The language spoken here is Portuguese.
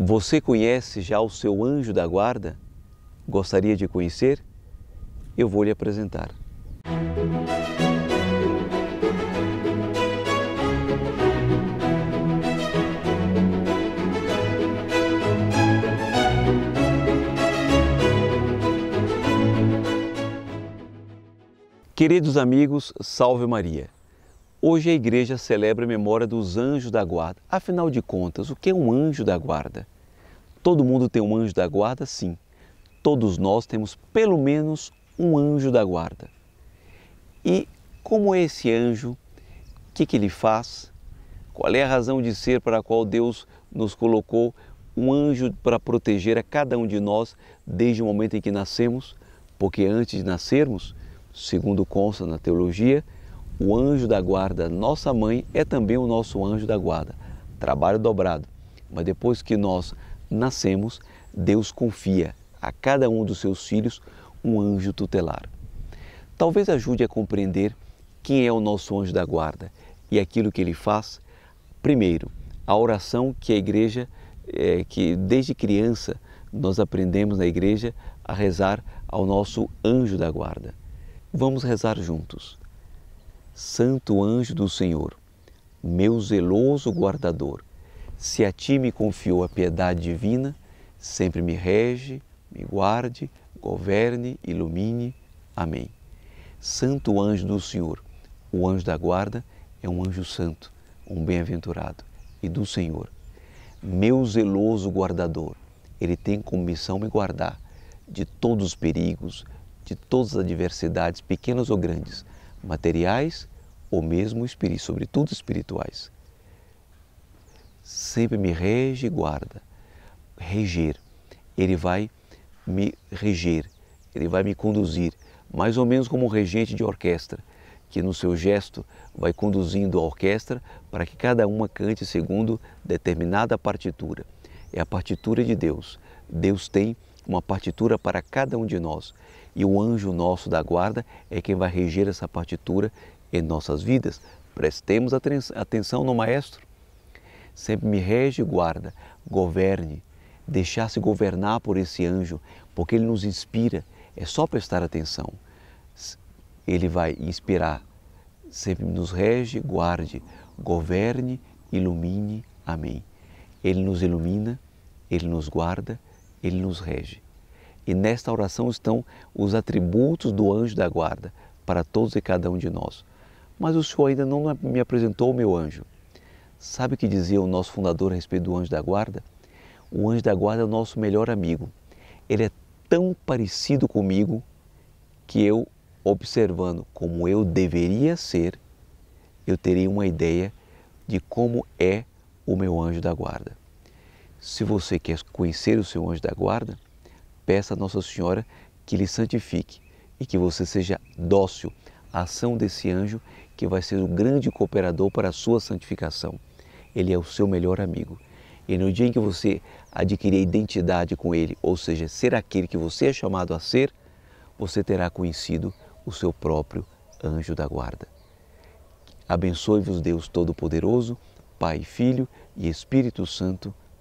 Você conhece já o seu anjo da guarda? Gostaria de conhecer? Eu vou lhe apresentar. Queridos amigos, salve Maria. Hoje a igreja celebra a memória dos anjos da guarda. Afinal de contas, o que é um anjo da guarda? Todo mundo tem um anjo da guarda? Sim. Todos nós temos pelo menos um anjo da guarda. E como é esse anjo? O que, que ele faz? Qual é a razão de ser para a qual Deus nos colocou um anjo para proteger a cada um de nós desde o momento em que nascemos? Porque antes de nascermos, segundo consta na teologia, o anjo da guarda, nossa mãe, é também o nosso anjo da guarda. Trabalho dobrado. Mas depois que nós nascemos, Deus confia a cada um dos seus filhos um anjo tutelar. Talvez ajude a compreender quem é o nosso anjo da guarda e aquilo que ele faz. Primeiro, a oração que a igreja, é, que desde criança nós aprendemos na igreja a rezar ao nosso anjo da guarda. Vamos rezar juntos. Santo anjo do Senhor, meu zeloso guardador, se a ti me confiou a piedade divina, sempre me rege, me guarde, governe, ilumine. Amém. Santo anjo do Senhor, o anjo da guarda é um anjo santo, um bem-aventurado e do Senhor. Meu zeloso guardador, ele tem como missão me guardar de todos os perigos, de todas as adversidades, pequenas ou grandes, materiais ou mesmo sobretudo espirituais. Sempre me rege e guarda. Reger. Ele vai me reger, ele vai me conduzir, mais ou menos como um regente de orquestra, que no seu gesto vai conduzindo a orquestra para que cada uma cante segundo determinada partitura. É a partitura de Deus. Deus tem uma partitura para cada um de nós e o anjo nosso da guarda é quem vai reger essa partitura em nossas vidas. Prestemos atenção no Maestro. Sempre me rege e guarda, governe, deixar-se governar por esse anjo, porque ele nos inspira. É só prestar atenção. Ele vai inspirar. Sempre nos rege, guarde, governe, ilumine. Amém. Ele nos ilumina, ele nos guarda, ele nos rege. E nesta oração estão os atributos do anjo da guarda para todos e cada um de nós. Mas o Senhor ainda não me apresentou o meu anjo. Sabe o que dizia o nosso fundador a respeito do anjo da guarda? O anjo da guarda é o nosso melhor amigo. Ele é tão parecido comigo que eu, observando como eu deveria ser, eu teria uma ideia de como é o meu anjo da guarda. Se você quer conhecer o seu anjo da guarda, peça a Nossa Senhora que lhe santifique e que você seja dócil à ação desse anjo que vai ser o grande cooperador para a sua santificação. Ele é o seu melhor amigo. E no dia em que você adquirir identidade com ele, ou seja, ser aquele que você é chamado a ser, você terá conhecido o seu próprio anjo da guarda. Abençoe-vos Deus Todo-Poderoso, Pai, Filho e Espírito Santo.